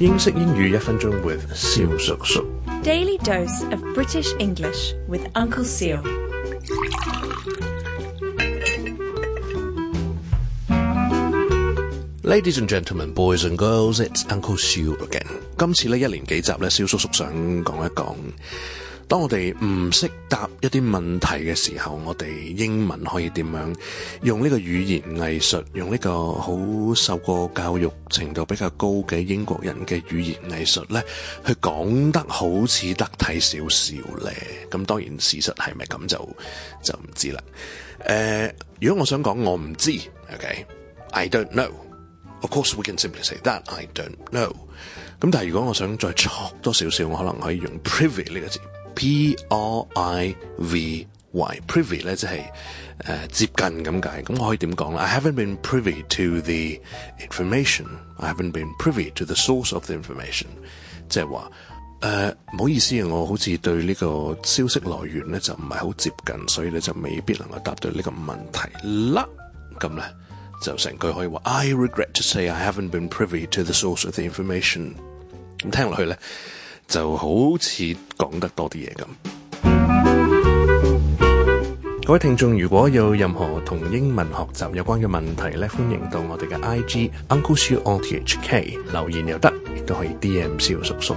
英式英语一分钟 with Daily dose of British English with Uncle Ladies and gentlemen, boys and girls, it's Uncle Seal again。今次呢一連幾集呢，蕭叔叔想講一講。當我哋唔識答一啲問題嘅時候，我哋英文可以點樣用呢個語言藝術，用呢個好受過教育程度比較高嘅英國人嘅語言藝術咧，去講得好似得體少少咧。咁當然事實係咪咁就就唔知啦。誒，如果我想講我唔知，OK，I don't know。Of course, we can simply say that I don't know。咁但係如果我想再錯多少少，我可能可以用 privy 呢個字。Privy，privy 咧系係接近咁解，咁我可以點講咧？I haven't been privy to the information. I haven't been privy to the source of the information。即係話诶，唔好意思啊，我好似對呢個消息來源咧就唔係好接近，所以咧就未必能夠答到呢個問題啦。咁咧就成句可以話：I regret to say I haven't been privy to the source of the information。咁聽落去咧。就好似講得多啲嘢咁。各位聽眾如果有任何同英文學習有關嘅問題咧，歡迎到我哋嘅 I G Uncle Sir o T H K 留言又得，亦都可以 D M 小叔叔。